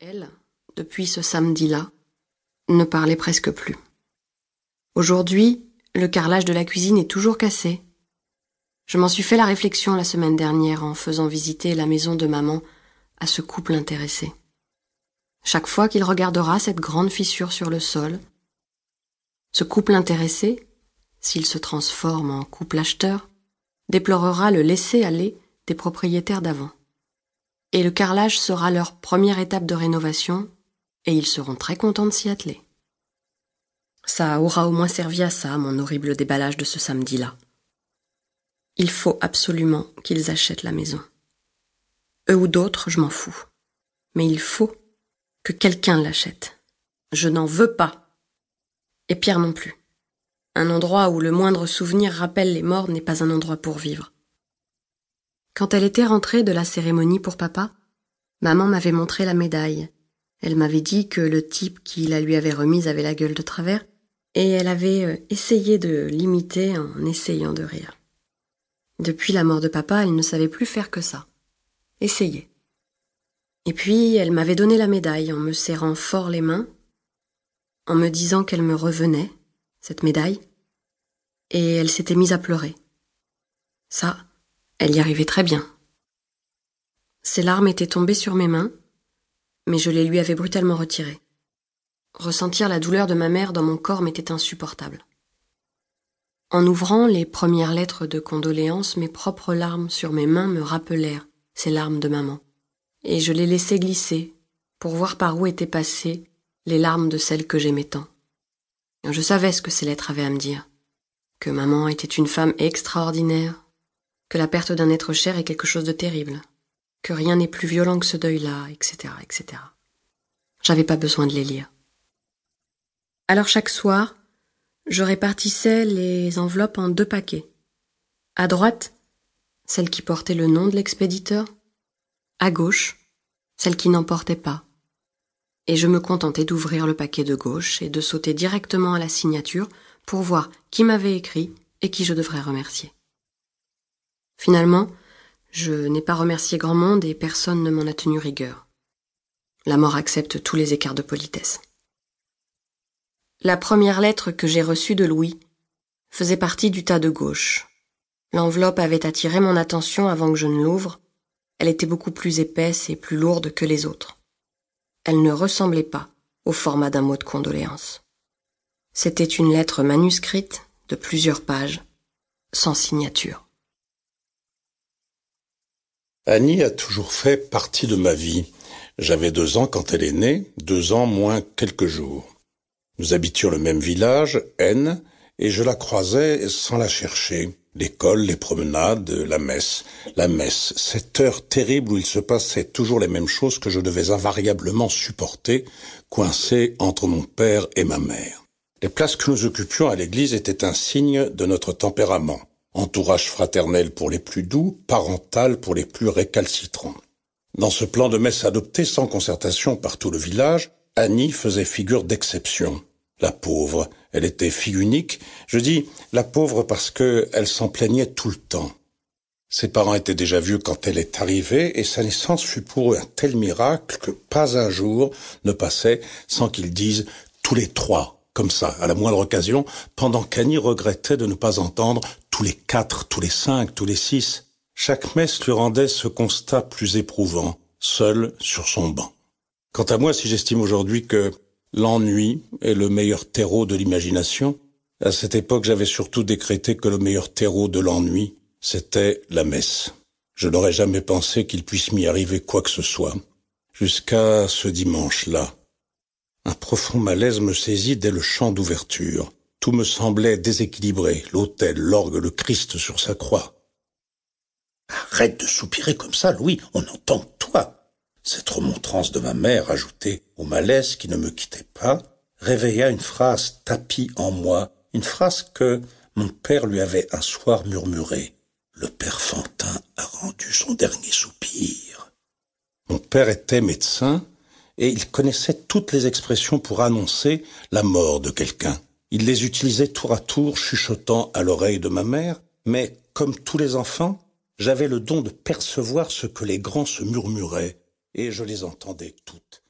elle, depuis ce samedi-là, ne parlait presque plus. Aujourd'hui, le carrelage de la cuisine est toujours cassé. Je m'en suis fait la réflexion la semaine dernière en faisant visiter la maison de maman à ce couple intéressé. Chaque fois qu'il regardera cette grande fissure sur le sol, ce couple intéressé, s'il se transforme en couple acheteur, déplorera le laisser-aller des propriétaires d'avant. Et le carrelage sera leur première étape de rénovation, et ils seront très contents de s'y atteler. Ça aura au moins servi à ça, mon horrible déballage de ce samedi-là. Il faut absolument qu'ils achètent la maison. Eux ou d'autres, je m'en fous. Mais il faut que quelqu'un l'achète. Je n'en veux pas. Et Pierre non plus. Un endroit où le moindre souvenir rappelle les morts n'est pas un endroit pour vivre. Quand elle était rentrée de la cérémonie pour papa, maman m'avait montré la médaille. Elle m'avait dit que le type qui la lui avait remise avait la gueule de travers, et elle avait euh, essayé de l'imiter en essayant de rire. Depuis la mort de papa, elle ne savait plus faire que ça. Essayer. Et puis, elle m'avait donné la médaille en me serrant fort les mains, en me disant qu'elle me revenait, cette médaille, et elle s'était mise à pleurer. Ça, elle y arrivait très bien. Ses larmes étaient tombées sur mes mains, mais je les lui avais brutalement retirées. Ressentir la douleur de ma mère dans mon corps m'était insupportable. En ouvrant les premières lettres de condoléances, mes propres larmes sur mes mains me rappelèrent ces larmes de maman, et je les laissai glisser pour voir par où étaient passées les larmes de celle que j'aimais tant. Je savais ce que ces lettres avaient à me dire, que maman était une femme extraordinaire, que la perte d'un être cher est quelque chose de terrible, que rien n'est plus violent que ce deuil-là, etc., etc. J'avais pas besoin de les lire. Alors chaque soir, je répartissais les enveloppes en deux paquets. À droite, celle qui portait le nom de l'expéditeur. À gauche, celle qui n'en portait pas. Et je me contentais d'ouvrir le paquet de gauche et de sauter directement à la signature pour voir qui m'avait écrit et qui je devrais remercier. Finalement, je n'ai pas remercié grand monde et personne ne m'en a tenu rigueur. La mort accepte tous les écarts de politesse. La première lettre que j'ai reçue de Louis faisait partie du tas de gauche. L'enveloppe avait attiré mon attention avant que je ne l'ouvre. Elle était beaucoup plus épaisse et plus lourde que les autres. Elle ne ressemblait pas au format d'un mot de condoléance. C'était une lettre manuscrite de plusieurs pages, sans signature. Annie a toujours fait partie de ma vie. J'avais deux ans quand elle est née, deux ans moins quelques jours. Nous habitions le même village, N, et je la croisais sans la chercher. L'école, les promenades, la messe. La messe, cette heure terrible où il se passait toujours les mêmes choses que je devais invariablement supporter, coincé entre mon père et ma mère. Les places que nous occupions à l'église étaient un signe de notre tempérament. Entourage fraternel pour les plus doux, parental pour les plus récalcitrants. Dans ce plan de messe adopté sans concertation par tout le village, Annie faisait figure d'exception. La pauvre, elle était fille unique. Je dis la pauvre parce que elle s'en plaignait tout le temps. Ses parents étaient déjà vieux quand elle est arrivée, et sa naissance fut pour eux un tel miracle que pas un jour ne passait sans qu'ils disent tous les trois, comme ça, à la moindre occasion, pendant qu'Annie regrettait de ne pas entendre tous les quatre, tous les cinq, tous les six. Chaque messe lui rendait ce constat plus éprouvant, seul sur son banc. Quant à moi, si j'estime aujourd'hui que L'ennui est le meilleur terreau de l'imagination. À cette époque, j'avais surtout décrété que le meilleur terreau de l'ennui, c'était la messe. Je n'aurais jamais pensé qu'il puisse m'y arriver quoi que ce soit, jusqu'à ce dimanche-là. Un profond malaise me saisit dès le chant d'ouverture. Tout me semblait déséquilibré, l'autel, l'orgue, le Christ sur sa croix. Arrête de soupirer comme ça, Louis, on entend toi. Cette remontrance de ma mère, ajoutée au malaise qui ne me quittait pas, réveilla une phrase tapie en moi, une phrase que mon père lui avait un soir murmurée. Le père Fantin a rendu son dernier soupir. Mon père était médecin et il connaissait toutes les expressions pour annoncer la mort de quelqu'un. Il les utilisait tour à tour, chuchotant à l'oreille de ma mère, mais comme tous les enfants, j'avais le don de percevoir ce que les grands se murmuraient, et je les entendais toutes.